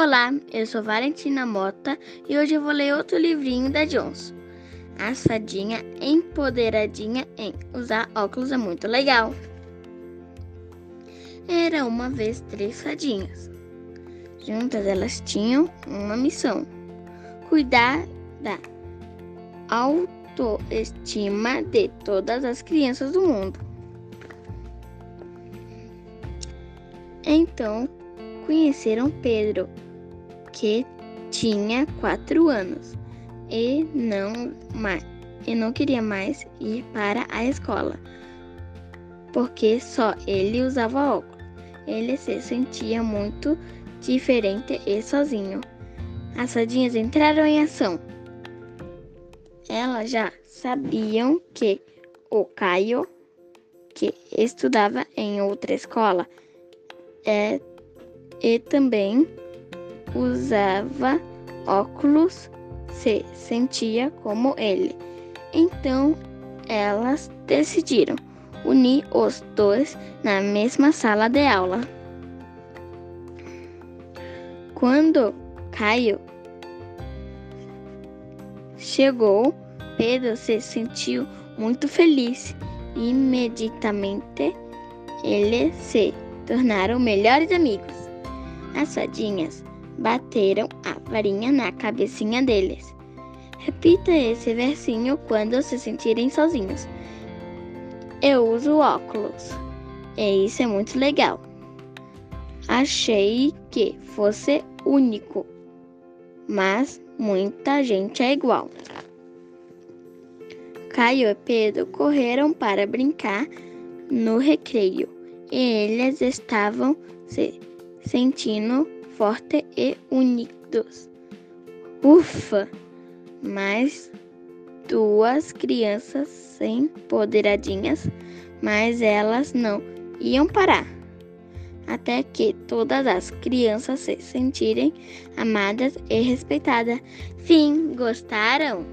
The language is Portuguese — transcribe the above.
Olá, eu sou Valentina Mota e hoje eu vou ler outro livrinho da Johnson. A fadinha empoderadinha em usar óculos é muito legal. Era uma vez três fadinhas. Juntas elas tinham uma missão: cuidar da autoestima de todas as crianças do mundo. Então conheceram Pedro que tinha quatro anos e não, mais, e não queria mais ir para a escola, porque só ele usava óculos. Ele se sentia muito diferente e sozinho. As fadinhas entraram em ação. Elas já sabiam que o Caio, que estudava em outra escola, é, e também usava óculos, se sentia como ele. Então elas decidiram unir os dois na mesma sala de aula. Quando Caio chegou, Pedro se sentiu muito feliz. Imediatamente eles se tornaram melhores amigos. As fadinhas bateram a varinha na cabecinha deles. Repita esse versinho quando se sentirem sozinhos. Eu uso óculos. E isso é muito legal. Achei que fosse único, mas muita gente é igual. Caio e Pedro correram para brincar no recreio e eles estavam se sentindo forte e unidos. Ufa! Mais duas crianças empoderadinhas, mas elas não iam parar. Até que todas as crianças se sentirem amadas e respeitadas. Fim, gostaram?